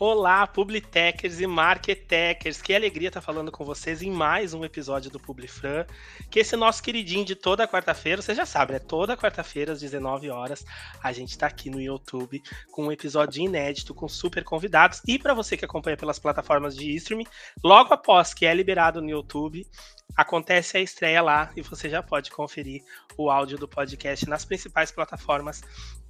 Olá, Publitechers e Marketechers. Que alegria estar falando com vocês em mais um episódio do Publifran, que esse nosso queridinho de toda quarta-feira, você já sabe, né? Toda quarta-feira às 19 horas, a gente está aqui no YouTube com um episódio inédito com super convidados e para você que acompanha pelas plataformas de streaming, logo após que é liberado no YouTube, acontece a estreia lá e você já pode conferir o áudio do podcast nas principais plataformas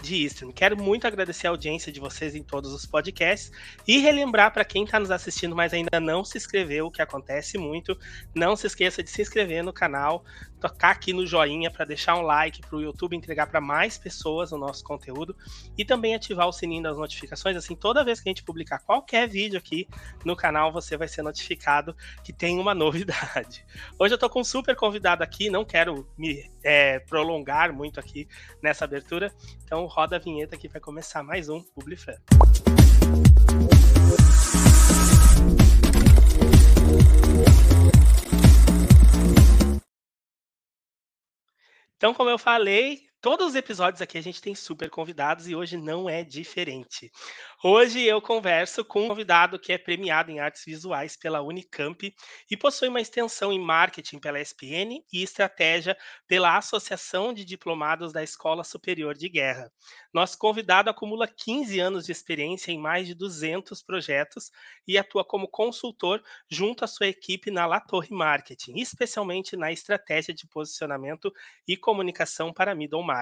de streaming. Quero muito agradecer a audiência de vocês em todos os podcasts e relembrar para quem está nos assistindo, mas ainda não se inscreveu, o que acontece muito, não se esqueça de se inscrever no canal, tocar aqui no joinha para deixar um like para o YouTube entregar para mais pessoas o nosso conteúdo e também ativar o sininho das notificações. Assim, toda vez que a gente publicar qualquer vídeo aqui no canal, você vai ser notificado que tem uma novidade. Hoje eu estou com um super convidado aqui, não quero me é, prolongar muito aqui nessa abertura, então roda a vinheta que vai começar mais um Publifran. Então, como eu falei, todos os episódios aqui a gente tem super convidados e hoje não é diferente. Hoje eu converso com um convidado que é premiado em artes visuais pela Unicamp e possui uma extensão em marketing pela SPN e estratégia pela Associação de Diplomados da Escola Superior de Guerra. Nosso convidado acumula 15 anos de experiência em mais de 200 projetos e atua como consultor junto à sua equipe na La Torre Marketing, especialmente na estratégia de posicionamento e comunicação para middle marketing.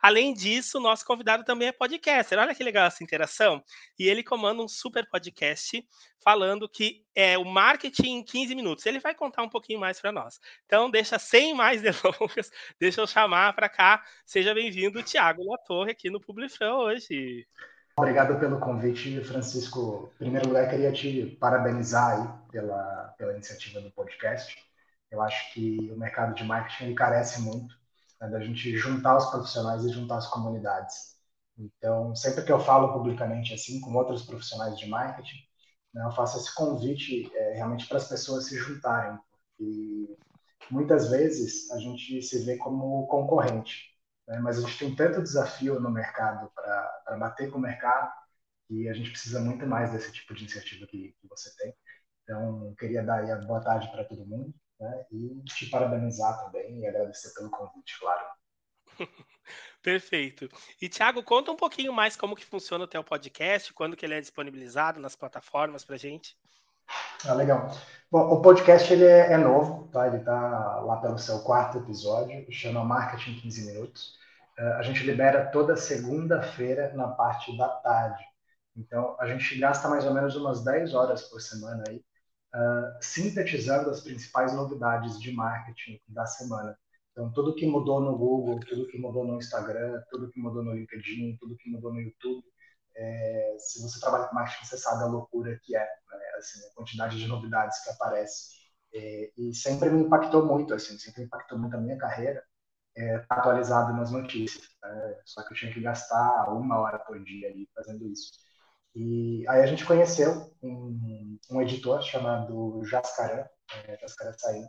Além disso, nosso convidado também é podcaster. Olha que legal essa interação e ele comanda um super podcast falando que é o marketing em 15 minutos. Ele vai contar um pouquinho mais para nós. Então, deixa sem mais delongas, deixa eu chamar para cá. Seja bem-vindo, Tiago Latorre, aqui no Publifran hoje. Obrigado pelo convite, Francisco. Em primeiro lugar, queria te parabenizar pela, pela iniciativa do podcast. Eu acho que o mercado de marketing carece muito né, da gente juntar os profissionais e juntar as comunidades. Então, sempre que eu falo publicamente assim, com outros profissionais de marketing, né, eu faço esse convite é, realmente para as pessoas se juntarem. E muitas vezes a gente se vê como concorrente, né, mas a gente tem tanto desafio no mercado para bater com o mercado que a gente precisa muito mais desse tipo de iniciativa que, que você tem. Então, queria dar a boa tarde para todo mundo né, e te parabenizar também e agradecer pelo convite, claro. Perfeito. E Thiago, conta um pouquinho mais como que funciona o teu podcast, quando que ele é disponibilizado nas plataformas para gente. Ah, legal. Bom, o podcast ele é, é novo, tá? Ele está lá pelo seu quarto episódio, chama Marketing 15 Minutos. Uh, a gente libera toda segunda-feira na parte da tarde. Então, a gente gasta mais ou menos umas 10 horas por semana aí, uh, sintetizando as principais novidades de marketing da semana. Então, tudo que mudou no Google, tudo que mudou no Instagram, tudo que mudou no LinkedIn, tudo que mudou no YouTube, é, se você trabalha com marketing, você sabe a loucura que é, né? assim, a quantidade de novidades que aparece. É, e sempre me impactou muito, assim, sempre impactou muito a minha carreira, é, atualizado nas notícias. Né? Só que eu tinha que gastar uma hora por dia ali fazendo isso. E aí a gente conheceu um, um editor chamado Jascaran, é, Jascaran Sain,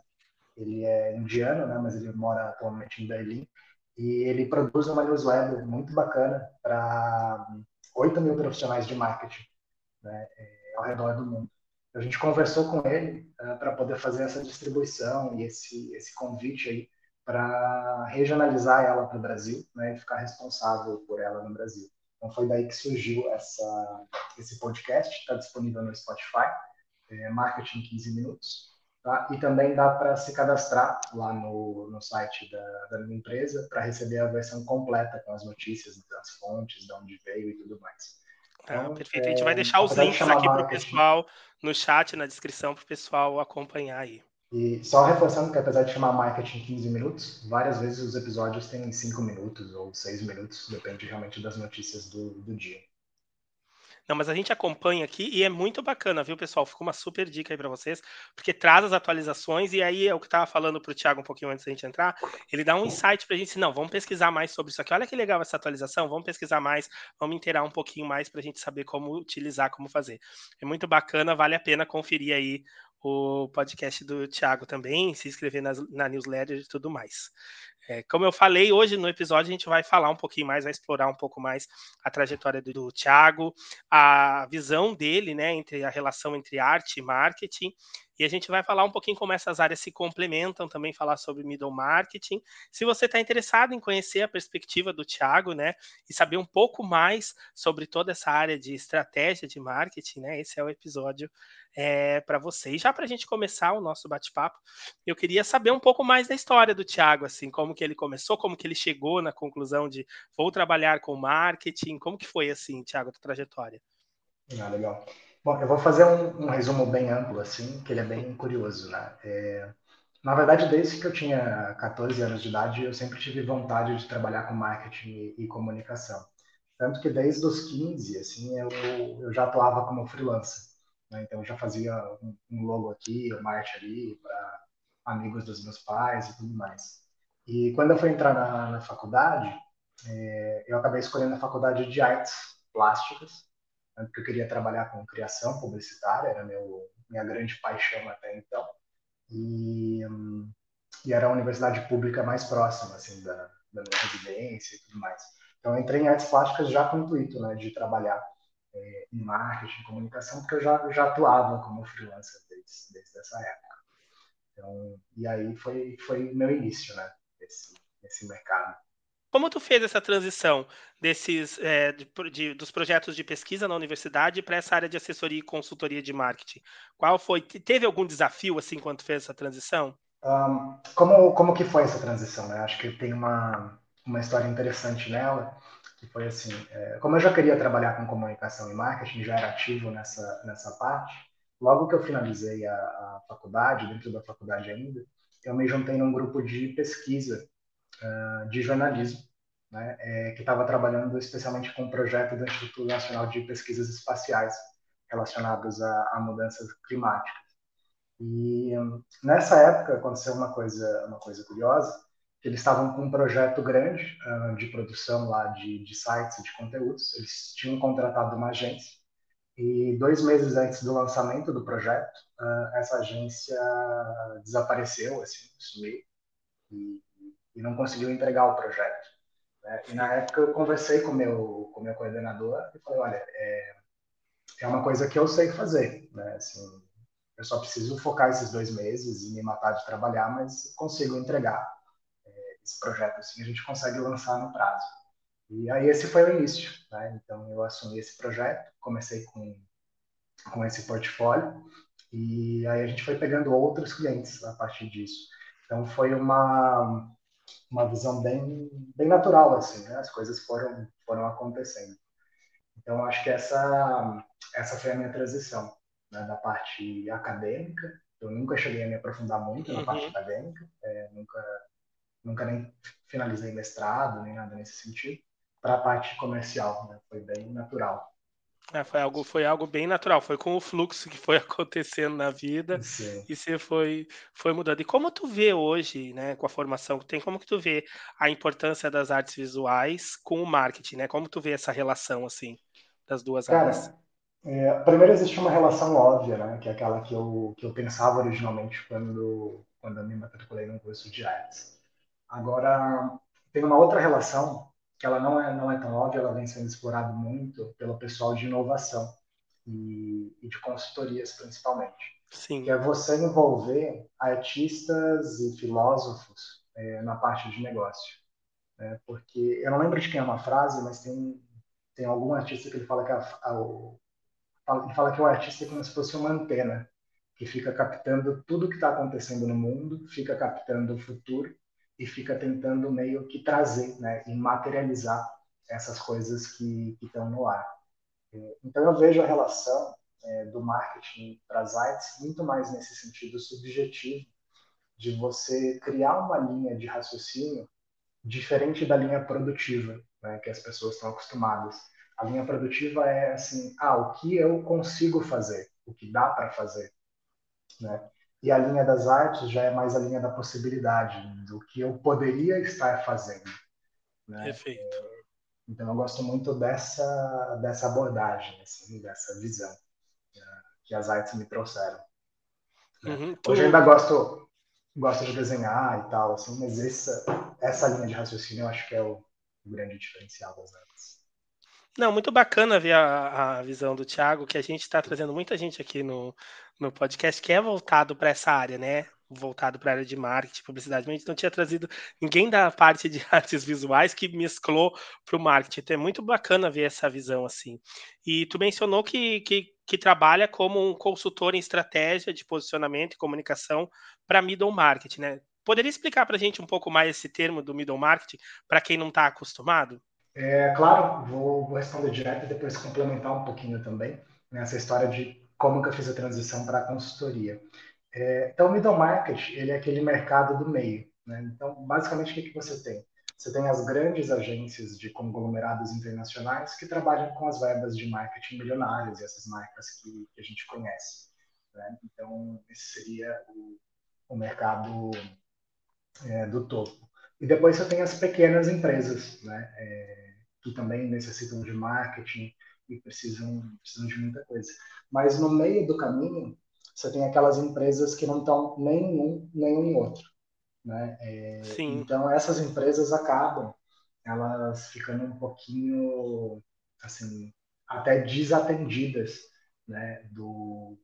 ele é indiano, né, mas ele mora atualmente em Berlim. E ele produz uma newsletter muito bacana para 8 mil profissionais de marketing né, é, ao redor do mundo. A gente conversou com ele uh, para poder fazer essa distribuição e esse, esse convite aí para regionalizar ela para o Brasil né, e ficar responsável por ela no Brasil. Então foi daí que surgiu essa, esse podcast, está disponível no Spotify, é Marketing 15 Minutos. Tá? E também dá para se cadastrar lá no, no site da, da minha empresa para receber a versão completa com as notícias das fontes, de onde veio e tudo mais. Ah, então, perfeito. A gente vai é, deixar os links aqui para o pessoal no chat, na descrição, para o pessoal acompanhar aí. E só reforçando que apesar de chamar marketing 15 minutos, várias vezes os episódios têm 5 minutos ou 6 minutos, depende realmente das notícias do, do dia. Não, mas a gente acompanha aqui e é muito bacana, viu, pessoal? Ficou uma super dica aí para vocês, porque traz as atualizações e aí é o que estava falando para o Thiago um pouquinho antes da gente entrar, ele dá um insight para a gente, não, vamos pesquisar mais sobre isso aqui. Olha que legal essa atualização, vamos pesquisar mais, vamos inteirar um pouquinho mais para a gente saber como utilizar, como fazer. É muito bacana, vale a pena conferir aí o podcast do Thiago também, se inscrever na, na newsletter e tudo mais. É, como eu falei, hoje no episódio a gente vai falar um pouquinho mais, vai explorar um pouco mais a trajetória do, do Thiago, a visão dele, né, entre a relação entre arte e marketing, e a gente vai falar um pouquinho como essas áreas se complementam, também falar sobre middle marketing. Se você está interessado em conhecer a perspectiva do Thiago, né, e saber um pouco mais sobre toda essa área de estratégia de marketing, né, esse é o episódio é, para você. E já para a gente começar o nosso bate-papo, eu queria saber um pouco mais da história do Thiago, assim, como que ele começou, como que ele chegou na conclusão de vou trabalhar com marketing, como que foi assim, Thiago, a tua trajetória? Ah, legal. Bom, eu vou fazer um, um, resumo bem amplo, assim, que ele é bem curioso, né? É, na verdade, desde que eu tinha 14 anos de idade, eu sempre tive vontade de trabalhar com marketing e, e comunicação. Tanto que desde os 15, assim, eu, eu já atuava como freelancer. Né? Então, eu já fazia um, um logo aqui, uma arte ali, para amigos dos meus pais e tudo mais. E quando eu fui entrar na, na faculdade, é, eu acabei escolhendo a faculdade de artes plásticas, né, porque eu queria trabalhar com criação publicitária, era meu, minha grande paixão até então. E, e era a universidade pública mais próxima assim, da, da minha residência e tudo mais. Então, eu entrei em artes plásticas já com o intuito né, de trabalhar é, em marketing, comunicação, porque eu já, já atuava como freelancer desde, desde essa época. Então, e aí foi, foi meu início, né, nesse, nesse mercado. Como tu fez essa transição desses é, de, de, dos projetos de pesquisa na universidade para essa área de assessoria e consultoria de marketing? Qual foi? Teve algum desafio assim quando fez essa transição? Um, como como que foi essa transição? Né? Acho que tem uma uma história interessante nela que foi assim, é, como eu já queria trabalhar com comunicação e marketing, já era ativo nessa nessa parte. Logo que eu finalizei a, a faculdade, dentro da faculdade ainda, eu me juntei num grupo de pesquisa uh, de jornalismo, né, é, que estava trabalhando especialmente com um projeto do Instituto Nacional de Pesquisas Espaciais relacionados a, a mudanças climáticas. E um, nessa época aconteceu uma coisa, uma coisa curiosa, que eles estavam com um projeto grande uh, de produção lá de, de sites de conteúdos. Eles tinham contratado uma agência e dois meses antes do lançamento do projeto, uh, essa agência desapareceu, assim, sumiu. E e não conseguiu entregar o projeto. Né? E na época eu conversei com meu com meu coordenador e falei, olha, é, é uma coisa que eu sei fazer, né? Assim, eu só preciso focar esses dois meses e me matar de trabalhar, mas consigo entregar é, esse projeto assim, a gente consegue lançar no prazo. E aí esse foi o início, né? Então eu assumi esse projeto, comecei com com esse portfólio e aí a gente foi pegando outros clientes a partir disso. Então foi uma uma visão bem, bem natural, assim, né? As coisas foram, foram acontecendo. Então, acho que essa, essa foi a minha transição, né? Da parte acadêmica. Eu nunca cheguei a me aprofundar muito na parte uhum. acadêmica, é, nunca, nunca nem finalizei mestrado, nem nada nesse sentido, para a parte comercial, né? Foi bem natural. É, foi, algo, foi algo bem natural, foi com o fluxo que foi acontecendo na vida Sim. e você foi, foi mudando. E como tu vê hoje, né, com a formação que tem, como que tu vê a importância das artes visuais com o marketing, né? Como tu vê essa relação, assim, das duas Cara, áreas? É, primeiro existe uma relação óbvia, né, que é aquela que eu, que eu pensava originalmente quando, quando eu me matriculei no curso de artes. Agora, tem uma outra relação que ela não é, não é tão óbvia, ela vem sendo explorada muito pelo pessoal de inovação e, e de consultorias, principalmente. Sim. Que é você envolver artistas e filósofos é, na parte de negócio. Né? Porque eu não lembro de quem é uma frase, mas tem, tem algum artista que ele fala que a, a, ele fala que o artista é como se fosse uma antena que fica captando tudo o que está acontecendo no mundo, fica captando o futuro e fica tentando meio que trazer, né, e materializar essas coisas que estão no ar. É, então eu vejo a relação é, do marketing para as artes muito mais nesse sentido subjetivo de você criar uma linha de raciocínio diferente da linha produtiva, né, que as pessoas estão acostumadas. A linha produtiva é assim, ah, o que eu consigo fazer, o que dá para fazer, né? E a linha das artes já é mais a linha da possibilidade, do que eu poderia estar fazendo. Né? Perfeito. Então eu gosto muito dessa, dessa abordagem, assim, dessa visão que as artes me trouxeram. Uhum, Hoje ainda gosto, gosta de desenhar e tal, assim, mas essa, essa linha de raciocínio eu acho que é o, o grande diferencial das artes. Não, muito bacana ver a, a visão do Thiago, que a gente está trazendo muita gente aqui no, no podcast que é voltado para essa área, né? Voltado para a área de marketing, publicidade. A gente não tinha trazido ninguém da parte de artes visuais que mesclou para o marketing. Então é muito bacana ver essa visão assim. E tu mencionou que, que, que trabalha como um consultor em estratégia de posicionamento e comunicação para middle market, né? Poderia explicar para a gente um pouco mais esse termo do middle marketing para quem não está acostumado? É, claro, vou, vou, responder direto e depois complementar um pouquinho também nessa história de como que eu fiz a transição para a consultoria. É, então, o middle market, ele é aquele mercado do meio. Né? Então, basicamente, o que, que você tem? Você tem as grandes agências de conglomerados internacionais que trabalham com as verbas de marketing milionárias e essas marcas que, que a gente conhece. Né? Então, esse seria o, o mercado é, do topo. E depois você tem as pequenas empresas, né? É, que também necessitam de marketing e precisam, precisam de muita coisa. Mas no meio do caminho, você tem aquelas empresas que não estão nem um nem um outro. Né? É, então, essas empresas acabam elas ficando um pouquinho, assim, até desatendidas né, do,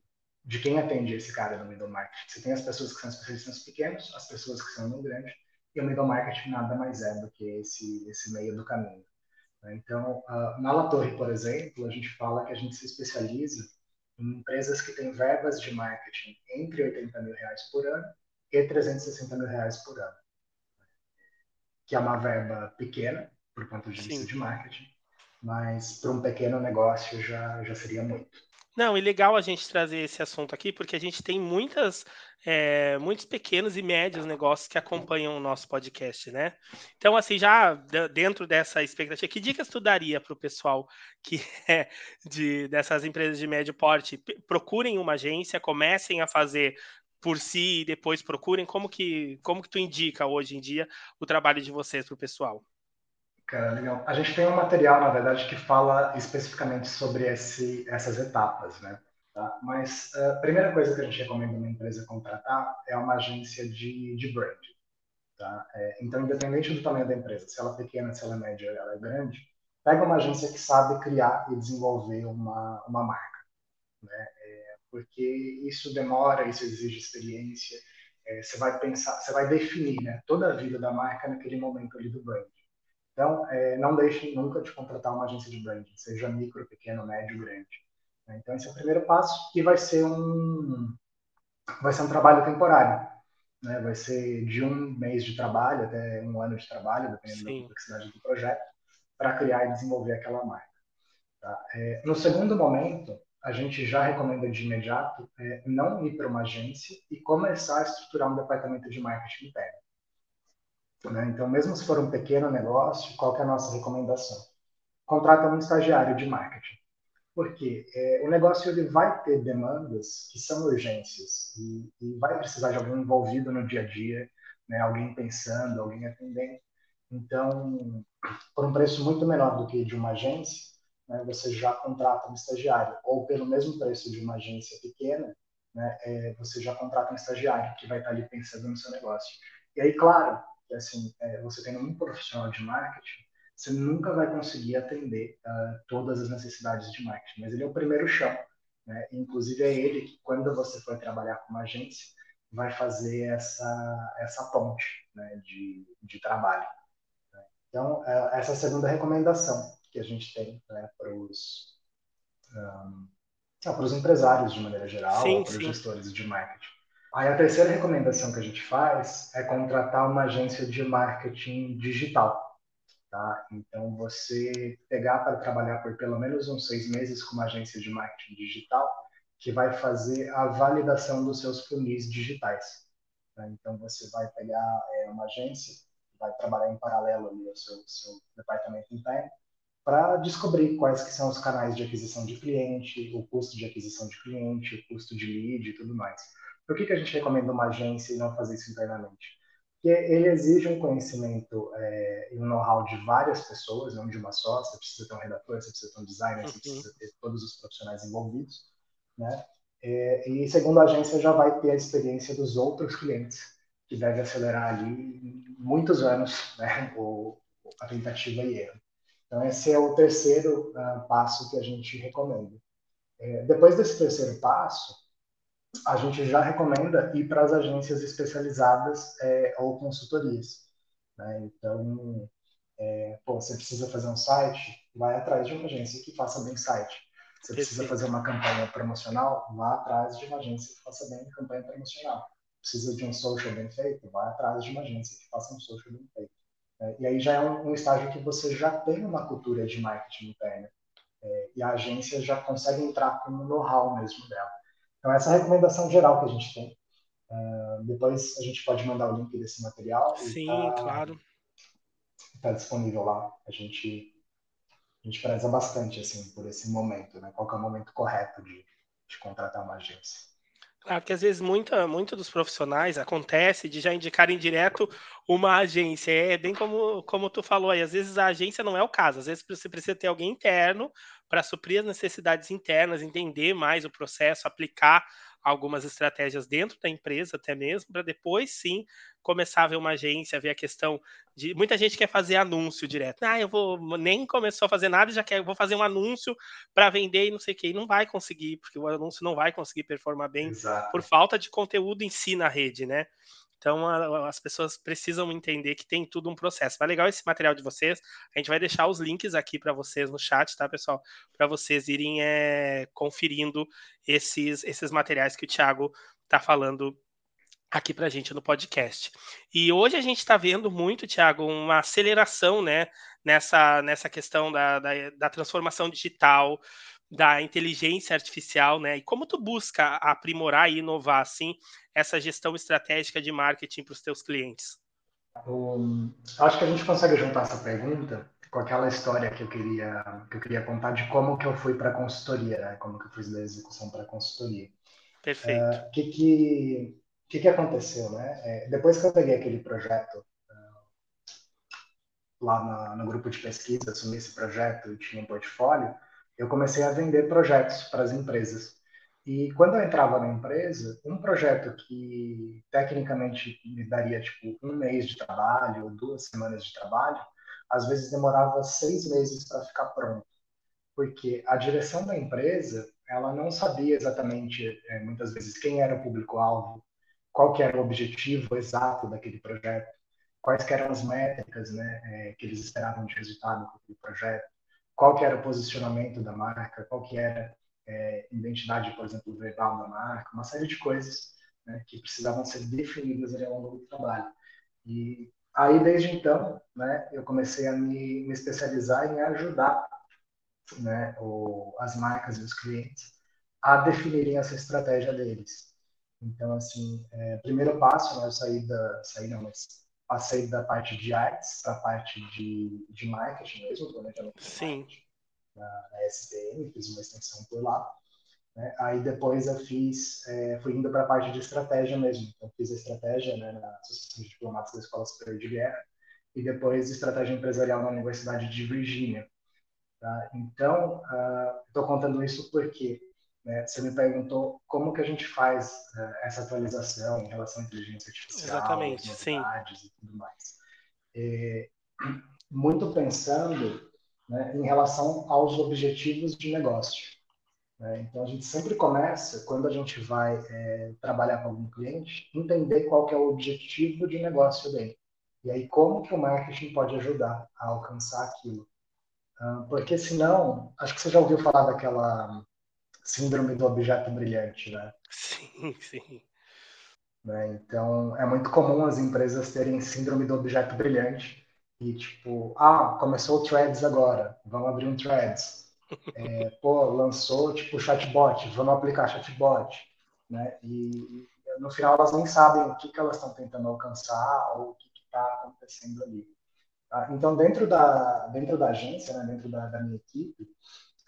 de quem atende esse cara no middle market. Você tem as pessoas que são especialistas pequenos, as pessoas que são no grande, e o middle market nada mais é do que esse, esse meio do caminho. Né? Então, na La Torre, por exemplo, a gente fala que a gente se especializa em empresas que têm verbas de marketing entre 80 mil reais por ano e 360 mil reais por ano. Que é uma verba pequena, por ponto de vista Sim. de marketing, mas para um pequeno negócio já, já seria muito. Não, e legal a gente trazer esse assunto aqui, porque a gente tem muitas, é, muitos pequenos e médios negócios que acompanham o nosso podcast, né? Então, assim, já dentro dessa expectativa, que dicas tu daria para o pessoal que é de, dessas empresas de médio porte? Procurem uma agência, comecem a fazer por si e depois procurem. Como que, como que tu indica hoje em dia o trabalho de vocês para o pessoal? Cara, legal. A gente tem um material, na verdade, que fala especificamente sobre esse, essas etapas, né? Tá? Mas a uh, primeira coisa que a gente recomenda uma empresa contratar é uma agência de, de brand. Tá? É, então, independente do tamanho da empresa, se ela é pequena, se ela é média, ela é grande, pega uma agência que sabe criar e desenvolver uma, uma marca. Né? É, porque isso demora, isso exige experiência. É, você vai pensar, você vai definir né, toda a vida da marca naquele momento ali do brand. Então, é, não deixe nunca de contratar uma agência de branding, seja micro, pequeno, médio, grande. Então, esse é o primeiro passo e vai ser um, vai ser um trabalho temporário. Né? Vai ser de um mês de trabalho até um ano de trabalho, dependendo Sim. da complexidade do projeto, para criar e desenvolver aquela marca. Tá? É, no segundo momento, a gente já recomenda de imediato é, não ir para uma agência e começar a estruturar um departamento de marketing interno. Né? Então, mesmo se for um pequeno negócio, qual é a nossa recomendação? Contrata um estagiário de marketing. Porque é, o negócio ele vai ter demandas que são urgências e, e, vai precisar de alguém envolvido no dia a dia, né? alguém pensando, alguém atendendo. Então, por um preço muito menor do que de uma agência, né, você já contrata um estagiário, ou pelo mesmo preço de uma agência pequena, né, é, você já contrata um estagiário que vai estar ali pensando no seu negócio. E aí, claro, que assim, é, você tendo um profissional de marketing, você nunca vai conseguir atender uh, todas as necessidades de marketing, mas ele é o primeiro chão. Né? Inclusive é ele que, quando você for trabalhar com uma agência, vai fazer essa, essa ponte né, de, de trabalho. Né? Então, uh, essa é a segunda recomendação que a gente tem né, para os um, para os empresários de maneira geral, sim, para os gestores de marketing. Aí a terceira recomendação que a gente faz é contratar uma agência de marketing digital. Tá? Então, você pegar para trabalhar por pelo menos uns seis meses com uma agência de marketing digital que vai fazer a validação dos seus funis digitais. Tá? Então, você vai pegar é, uma agência vai trabalhar em paralelo ali ao seu, seu departamento interno para descobrir quais que são os canais de aquisição de cliente, o custo de aquisição de cliente, o custo de lead e tudo mais. Por que, que a gente recomenda uma agência e não fazer isso internamente? Porque ele exige um conhecimento é, e um know-how de várias pessoas, não de uma só. Você precisa ter um redator, você precisa ter um designer, uhum. você precisa ter todos os profissionais envolvidos, né? É, e segundo a agência já vai ter a experiência dos outros clientes que deve acelerar ali muitos anos né, o, a tentativa e erro. Então, esse é o terceiro uh, passo que a gente recomenda. É, depois desse terceiro passo, a gente já recomenda ir para as agências especializadas é, ou consultorias. Né? Então, é, pô, você precisa fazer um site, vai atrás de uma agência que faça bem site. Você precisa fazer uma campanha promocional, vá atrás de uma agência que faça bem campanha promocional. Precisa de um social bem feito, vai atrás de uma agência que faça um social bem feito. É, e aí já é um, um, estágio que você já tem uma cultura de marketing interna. É, e a agência já consegue entrar com o know-how mesmo dela. Então, essa é a recomendação geral que a gente tem. Uh, depois a gente pode mandar o link desse material. Sim, tá, claro. Está disponível lá. A gente, a gente preza bastante assim, por esse momento, né? qual é o momento correto de, de contratar uma agência. Claro que às vezes muita, muito dos profissionais acontece de já indicarem direto uma agência. É bem como, como tu falou aí, às vezes a agência não é o caso, às vezes você precisa ter alguém interno para suprir as necessidades internas, entender mais o processo, aplicar algumas estratégias dentro da empresa até mesmo, para depois sim começar a ver uma agência, ver a questão de. Muita gente quer fazer anúncio direto. Ah, eu vou nem começou a fazer nada, já quer, vou fazer um anúncio para vender e não sei o que. E não vai conseguir, porque o anúncio não vai conseguir performar bem Exato. por falta de conteúdo em si na rede, né? Então a, as pessoas precisam entender que tem tudo um processo. Vai legal esse material de vocês. A gente vai deixar os links aqui para vocês no chat, tá, pessoal? Para vocês irem é, conferindo esses, esses materiais que o Thiago está falando aqui para a gente no podcast. E hoje a gente está vendo muito, Thiago, uma aceleração né, nessa, nessa questão da, da, da transformação digital, da inteligência artificial, né? E como tu busca aprimorar e inovar assim essa gestão estratégica de marketing para os teus clientes? Um, acho que a gente consegue juntar essa pergunta com aquela história que eu queria que eu queria contar de como que eu fui para a consultoria, né? Como que eu fiz da execução para a consultoria. Perfeito. O uh, que que que que aconteceu, né? É, depois que eu peguei aquele projeto uh, lá na, no grupo de pesquisa, assumi esse projeto e tinha um portfólio, eu comecei a vender projetos para as empresas. E quando eu entrava na empresa, um projeto que tecnicamente me daria tipo um mês de trabalho ou duas semanas de trabalho, às vezes demorava seis meses para ficar pronto, porque a direção da empresa ela não sabia exatamente é, muitas vezes quem era o público-alvo, qual que era o objetivo exato daquele projeto, quais eram as métricas, né, é, que eles esperavam de resultado com aquele projeto qual que era o posicionamento da marca, qual que era é, identidade, por exemplo, verbal da marca, uma série de coisas né, que precisavam ser definidas ao longo do trabalho. E aí, desde então, né, eu comecei a me, me especializar em ajudar né, o, as marcas e os clientes a definirem essa estratégia deles. Então, assim, é, primeiro passo, né, eu saí da, saí não, mas passei da parte de artes para a parte de, de marketing mesmo, planejamento Sim. Marketing, na, na SPM, fiz uma extensão por lá. Né? Aí depois eu fiz, é, fui indo para a parte de estratégia mesmo. Então fiz a estratégia né, na Associação de Diplomatas da Escola Superior de Guerra e depois estratégia empresarial na Universidade de Virgínia. Tá? Então, estou uh, contando isso porque né, você me perguntou como que a gente faz uh, essa atualização em relação à inteligência artificial, Exatamente, sim. e tudo mais. É, muito pensando né, em relação aos objetivos de negócio. Né? Então, a gente sempre começa, quando a gente vai é, trabalhar com algum cliente, entender qual que é o objetivo de negócio dele. E aí, como que o marketing pode ajudar a alcançar aquilo. Uh, porque senão, acho que você já ouviu falar daquela síndrome do objeto brilhante, né? Sim, sim. Né? Então, é muito comum as empresas terem síndrome do objeto brilhante e tipo, ah, começou o Threads agora, vamos abrir um Threads. É, pô, lançou tipo chatbot, vamos aplicar chatbot, né? E, e no final elas nem sabem o que, que elas estão tentando alcançar ou o que está acontecendo ali. Tá? Então, dentro da, dentro da agência, né, dentro da, da minha equipe,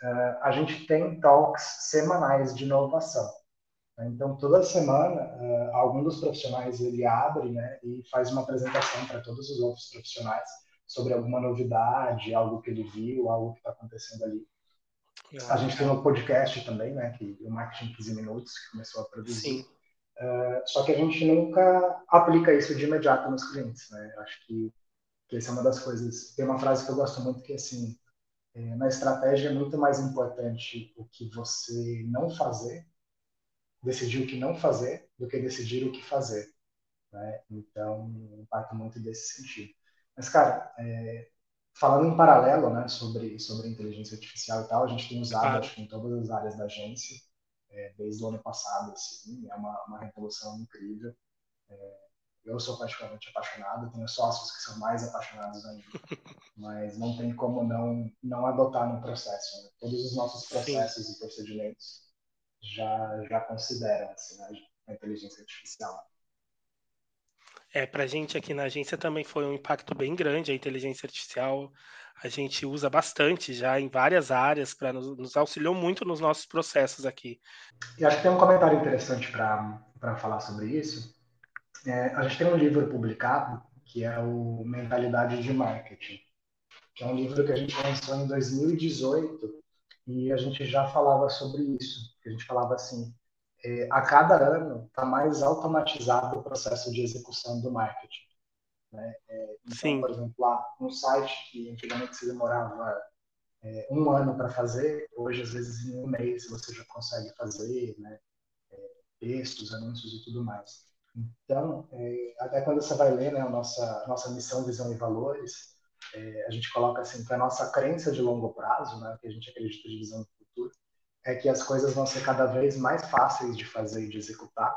uh, a gente tem talks semanais de inovação. Então, toda semana, uh, algum dos profissionais ele abre né, e faz uma apresentação para todos os outros profissionais sobre alguma novidade, algo que ele viu, algo que está acontecendo ali. Ah, a gente tem um podcast também, né, que o Marketing 15 Minutos, que começou a produzir. Uh, só que a gente nunca aplica isso de imediato nos clientes, né? Acho que, que essa é uma das coisas. Tem uma frase que eu gosto muito que é assim: é, na estratégia é muito mais importante o que você não fazer, decidir o que não fazer, do que decidir o que fazer. Né? Então, parte muito desse sentido. Mas, cara, é, falando em paralelo né, sobre, sobre inteligência artificial e tal, a gente tem usado, claro. acho que em todas as áreas da agência, é, desde o ano passado, assim, é uma, uma revolução incrível. É, eu sou particularmente apaixonado, tenho sócios que são mais apaixonados ainda, mas não tem como não, não adotar no processo. Né? Todos os nossos processos Sim. e procedimentos já, já consideram assim, né, a inteligência artificial. É, para a gente aqui na agência também foi um impacto bem grande a inteligência artificial. A gente usa bastante já em várias áreas para nos, nos auxiliou muito nos nossos processos aqui. E acho que tem um comentário interessante para falar sobre isso. É, a gente tem um livro publicado que é o Mentalidade de Marketing, que é um livro que a gente lançou em 2018 e a gente já falava sobre isso. A gente falava assim, é, a cada ano está mais automatizado o processo de execução do marketing. Né? É, então, Sim. por exemplo, lá um site que antigamente se demorava é, um ano para fazer, hoje às vezes em um mês você já consegue fazer, né? É, textos, anúncios e tudo mais. Então, é, até quando você vai ler né, a nossa, nossa missão, visão e valores, é, a gente coloca assim que a nossa crença de longo prazo, né, que a gente acredita de visão é que as coisas vão ser cada vez mais fáceis de fazer e de executar,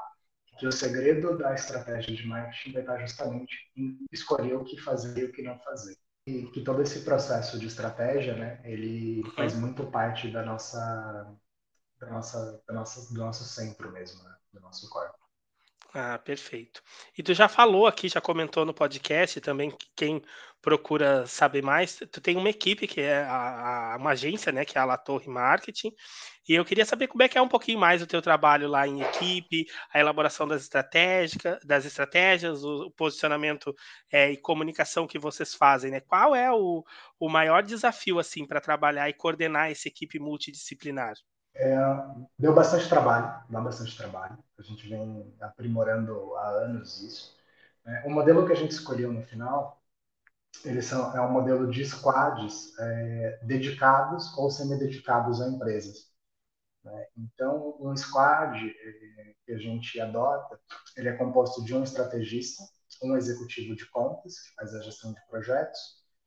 que o segredo da estratégia de marketing vai estar justamente em escolher o que fazer e o que não fazer. E que todo esse processo de estratégia, né, ele faz muito parte da nossa, da nossa, da nossa do nosso centro mesmo, né, do nosso corpo. Ah, perfeito. E tu já falou aqui, já comentou no podcast também, que quem procura saber mais, tu tem uma equipe que é a, a, uma agência, né, que é a La Torre Marketing, e eu queria saber como é que é um pouquinho mais o teu trabalho lá em equipe, a elaboração das estratégias, das estratégias, o, o posicionamento é, e comunicação que vocês fazem, né? Qual é o, o maior desafio assim para trabalhar e coordenar essa equipe multidisciplinar? É, deu bastante trabalho, dá bastante trabalho. A gente vem aprimorando há anos isso. É, o modelo que a gente escolheu no final, eles são, é um modelo de squads é, dedicados ou semi-dedicados a empresas. Né? Então, um squad é, que a gente adota, ele é composto de um estrategista, um executivo de contas, que faz a gestão de projetos,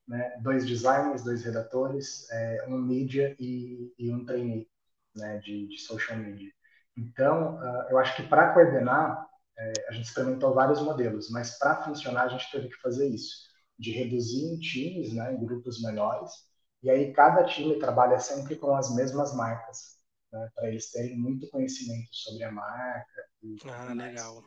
né? dois designers, dois redatores, é, um mídia e, e um trainee né, de, de social media. Então, uh, eu acho que para coordenar, é, a gente experimentou vários modelos, mas para funcionar a gente teve que fazer isso, de reduzir em times, né, em grupos menores, e aí cada time trabalha sempre com as mesmas marcas, né, para eles terem muito conhecimento sobre a marca. E, ah, legal.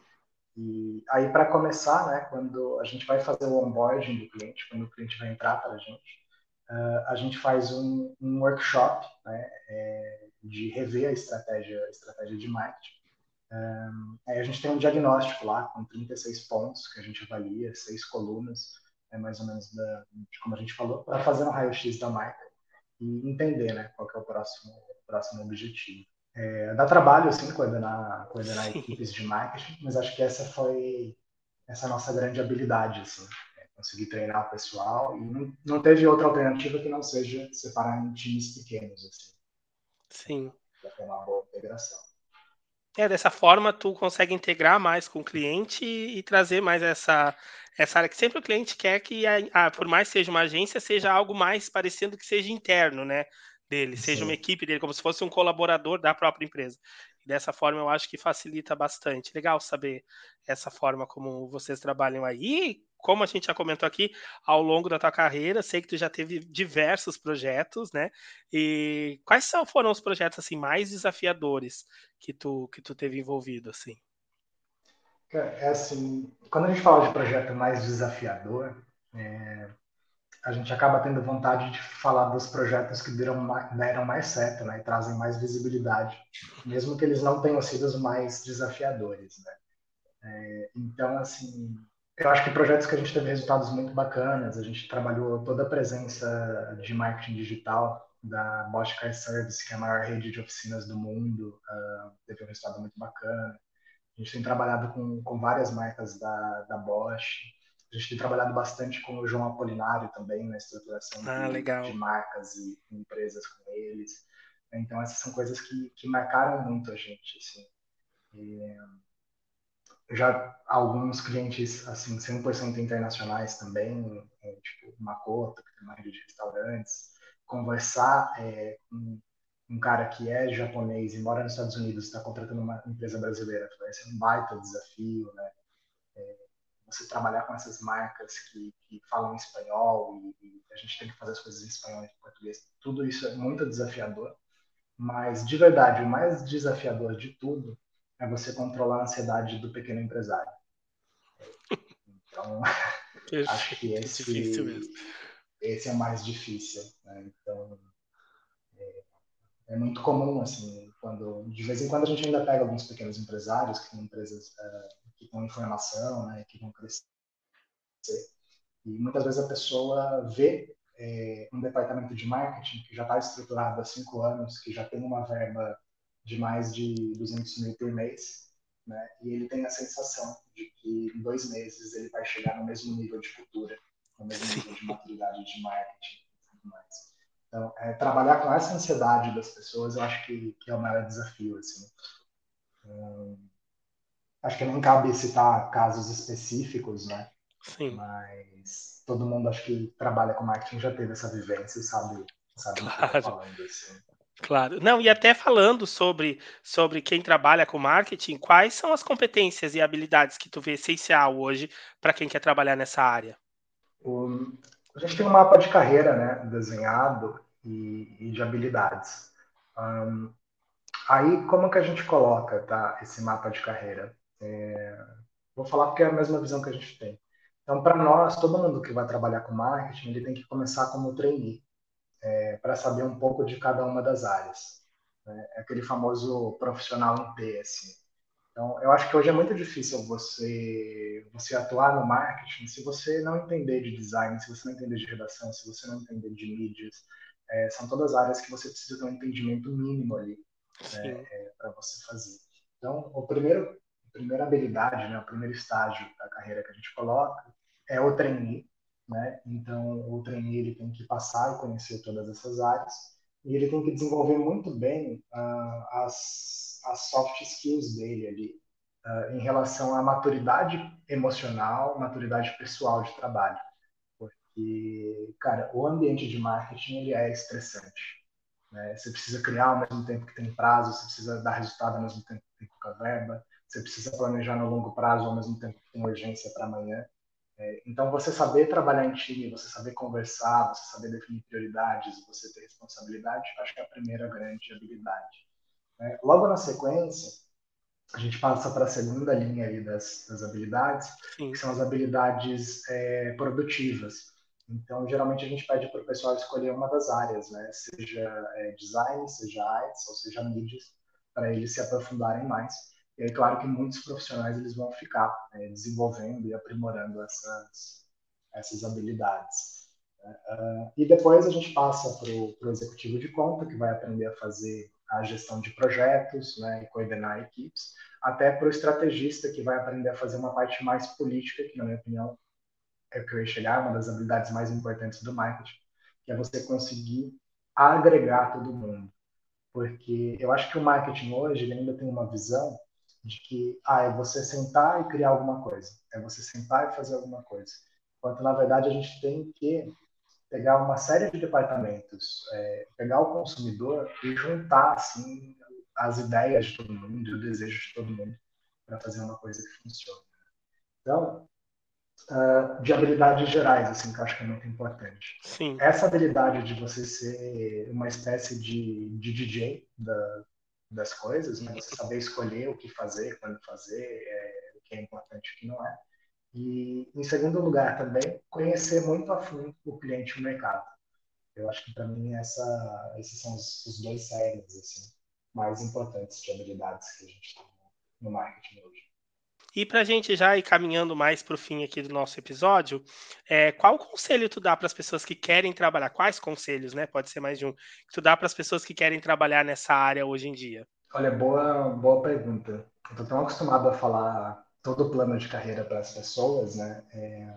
E aí, para começar, né, quando a gente vai fazer o onboarding do cliente, quando o cliente vai entrar para a gente, uh, a gente faz um, um workshop né, é, de rever a estratégia, a estratégia de marketing. Um, aí a gente tem um diagnóstico lá com 36 pontos que a gente avalia, seis colunas, é mais ou menos da, de como a gente falou, para fazer um raio-x da marca e entender né, qual é o próximo, próximo objetivo. É, dá trabalho, sim, coordenar, coordenar equipes de marketing, mas acho que essa foi essa nossa grande habilidade, assim, é conseguir treinar o pessoal e não, não teve outra alternativa que não seja separar em times pequenos, assim. Sim. Para ter uma boa integração. É, dessa forma tu consegue integrar mais com o cliente e, e trazer mais essa, essa área que sempre o cliente quer que, a, a, por mais seja uma agência, seja algo mais parecendo que seja interno, né? Dele, seja Sim. uma equipe dele, como se fosse um colaborador da própria empresa. Dessa forma, eu acho que facilita bastante. Legal saber essa forma como vocês trabalham aí. Como a gente já comentou aqui, ao longo da tua carreira, sei que tu já teve diversos projetos, né? E quais foram os projetos assim mais desafiadores que tu que tu teve envolvido assim? É assim, quando a gente fala de projeto mais desafiador, é, a gente acaba tendo vontade de falar dos projetos que deram, deram mais certo, né, e trazem mais visibilidade, mesmo que eles não tenham sido os mais desafiadores, né. É, então, assim, eu acho que projetos que a gente teve resultados muito bacanas, a gente trabalhou toda a presença de marketing digital da Bosch Car Service, que é a maior rede de oficinas do mundo, uh, teve um resultado muito bacana. A gente tem trabalhado com, com várias marcas da, da Bosch, a gente tem trabalhado bastante com o João Apolinário também na estruturação ah, de, de, marcas e empresas com eles. Então, essas são coisas que, que marcaram muito a gente. Assim. E, já alguns clientes assim 100% internacionais também, é, tipo que tem uma rede de restaurantes, conversar é, com um cara que é japonês e mora nos Estados Unidos está contratando uma empresa brasileira, vai ser um baita desafio, né? É, você trabalhar com essas marcas que, que falam espanhol e, e, a gente tem que fazer as coisas em espanhol e em português, tudo isso é muito desafiador. Mas de verdade, o mais desafiador de tudo é você controlar a ansiedade do pequeno empresário. Então, acho que esse, esse é o mais difícil. Né? Então, é, é, muito comum, assim, quando de vez em quando a gente ainda pega alguns pequenos empresários que têm empresas uh, que estão em formação, né, que vão crescer. E muitas vezes a pessoa vê é, um departamento de marketing que já está estruturado há cinco anos, que já tem uma verba de mais de 200 mil por mês, né? E ele tem a sensação de que em dois meses ele vai chegar no mesmo nível de cultura, no mesmo nível de maturidade de marketing e tudo mais. Então, é, trabalhar com essa ansiedade das pessoas, eu acho que, que é o maior desafio, assim. Hum, acho que nem cabe citar casos específicos, né? Sim. Mas todo mundo, acho que trabalha com marketing já teve essa vivência e sabe, sabe claro. o que eu tô falando, assim. Claro. Não, e até falando sobre, sobre quem trabalha com marketing, quais são as competências e habilidades que tu vê essencial hoje para quem quer trabalhar nessa área? O, a gente tem um mapa de carreira né, desenhado e, e de habilidades. Um, aí, como que a gente coloca tá, esse mapa de carreira? É, vou falar porque é a mesma visão que a gente tem. Então, para nós, todo mundo que vai trabalhar com marketing, ele tem que começar como trainee é, para saber um pouco de cada uma das áreas. Né? É aquele famoso profissional em T, assim. Então, eu acho que hoje é muito difícil você, você atuar no marketing se você não entender de design, se você não entender de redação, se você não entender de mídias. É, são todas áreas que você precisa ter um entendimento mínimo ali né, é, para você fazer. Então, o primeiro, a primeira habilidade, né, o primeiro estágio da carreira que a gente coloca é o trainee, né? Então, o trainee ele tem que passar e conhecer todas essas áreas e ele tem que desenvolver muito bem uh, as, as soft skills dele ali uh, em relação à maturidade emocional, maturidade pessoal de trabalho. Porque, cara, o ambiente de marketing ele é estressante. Né? Você precisa criar ao mesmo tempo que tem prazo, você precisa dar resultado ao mesmo tempo que tem pouca verba, você precisa planejar no longo prazo ao mesmo tempo que tem urgência para amanhã. É, então, você saber trabalhar em time, você saber conversar, você saber definir prioridades, você ter responsabilidade, acho que é a primeira grande habilidade. É, logo na sequência, a gente passa para a segunda linha aí das, das habilidades, Sim. que são as habilidades é, produtivas. Então, geralmente a gente pede para o pessoal escolher uma das áreas, né? seja é, design, seja artes, ou seja mídias, para eles se aprofundarem mais. E aí, claro que muitos profissionais eles vão ficar né, desenvolvendo e aprimorando essas, essas habilidades. Uh, e depois a gente passa para o executivo de conta, que vai aprender a fazer a gestão de projetos né, e coordenar equipes, até para o estrategista, que vai aprender a fazer uma parte mais política, que, na minha opinião, é o que eu ia chegar, uma das habilidades mais importantes do marketing, que é você conseguir agregar todo mundo. Porque eu acho que o marketing hoje ainda tem uma visão de que ah, é você sentar e criar alguma coisa, é você sentar e fazer alguma coisa. Enquanto, na verdade, a gente tem que pegar uma série de departamentos, é, pegar o consumidor e juntar assim as ideias de todo mundo, o desejo de todo mundo para fazer uma coisa que funcione. Então, uh, de habilidades gerais, assim, que eu acho que é muito importante. Sim. Essa habilidade de você ser uma espécie de, de DJ da, das coisas, né? Você saber escolher o que fazer, quando fazer, é, o que é importante e o que não é. E, em segundo lugar, também, conhecer muito a fundo o cliente e o mercado. Eu acho que, para mim, essa, esses são os, os dois cérebros assim, mais importantes de habilidades que a gente tem no marketing hoje. E para a gente já ir caminhando mais para o fim aqui do nosso episódio, é, qual conselho tu dá para as pessoas que querem trabalhar? Quais conselhos, né? Pode ser mais de um. Que tu dá para as pessoas que querem trabalhar nessa área hoje em dia? Olha, boa, boa pergunta. Tô tão acostumado a falar todo o plano de carreira para as pessoas, né? É,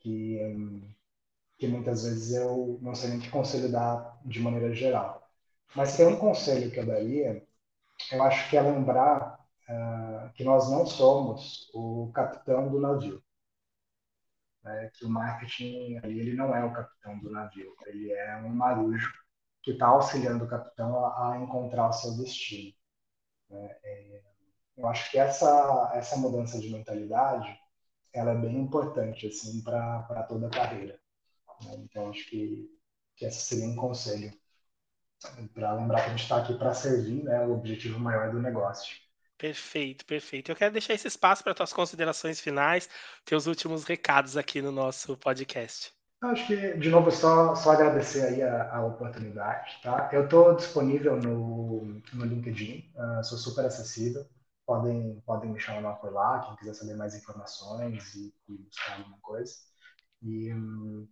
que, que muitas vezes eu não sei nem que conselho dar de maneira geral. Mas tem um conselho que eu daria, eu acho que é lembrar uh, que nós não somos o capitão do navio. Né? Que o marketing ele não é o capitão do navio, ele é um marujo que está auxiliando o capitão a, a, encontrar o seu destino. Né? É, eu acho que essa, essa mudança de mentalidade ela é bem importante assim para toda a carreira. Né? Então, acho que, que esse seria um conselho para lembrar que a gente está aqui para servir né, o objetivo maior do negócio. Perfeito, perfeito. Eu quero deixar esse espaço para tuas considerações finais, teus últimos recados aqui no nosso podcast. Acho que, de novo, só, só agradecer aí a, a oportunidade, tá? Eu estou disponível no, no LinkedIn, uh, sou super acessível, podem, podem me chamar por lá, quem quiser saber mais informações e, e buscar alguma coisa. E, um,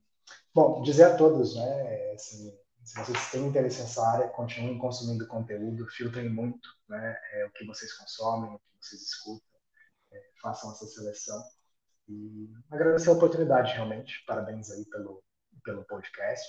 bom, dizer a todos, né, assim, se vocês têm interesse nessa área, continuem consumindo conteúdo, filtrem muito né, é, o que vocês consomem, o que vocês escutam, é, façam essa seleção. E agradecer a oportunidade, realmente. Parabéns aí pelo, pelo podcast.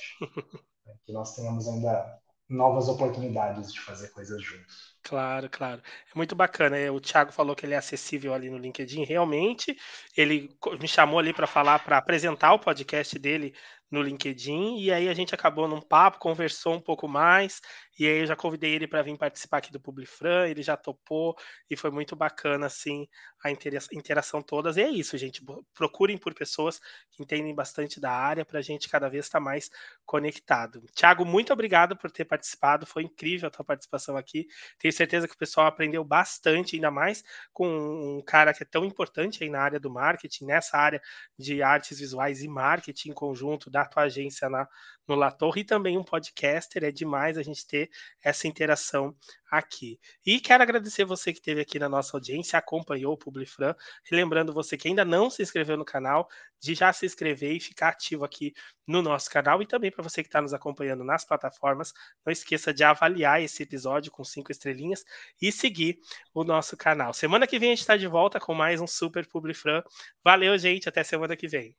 Né, que nós tenhamos ainda novas oportunidades de fazer coisas juntos. Claro, claro. É muito bacana. É, o Thiago falou que ele é acessível ali no LinkedIn. Realmente, ele me chamou ali para falar, para apresentar o podcast dele no LinkedIn, e aí a gente acabou num papo, conversou um pouco mais, e aí eu já convidei ele para vir participar aqui do Publifran, ele já topou, e foi muito bacana, assim, a interação todas. E é isso, gente, procurem por pessoas que entendem bastante da área, para a gente cada vez estar tá mais conectado. Tiago, muito obrigado por ter participado, foi incrível a tua participação aqui, tenho certeza que o pessoal aprendeu bastante, ainda mais com um cara que é tão importante aí na área do marketing, nessa área de artes visuais e marketing em conjunto, da tua agência na, no La Torre e também um podcaster. É demais a gente ter essa interação aqui. E quero agradecer você que esteve aqui na nossa audiência, acompanhou o Publifran. Lembrando você que ainda não se inscreveu no canal, de já se inscrever e ficar ativo aqui no nosso canal. E também para você que está nos acompanhando nas plataformas, não esqueça de avaliar esse episódio com cinco estrelinhas e seguir o nosso canal. Semana que vem a gente está de volta com mais um Super Publifran. Valeu, gente. Até semana que vem.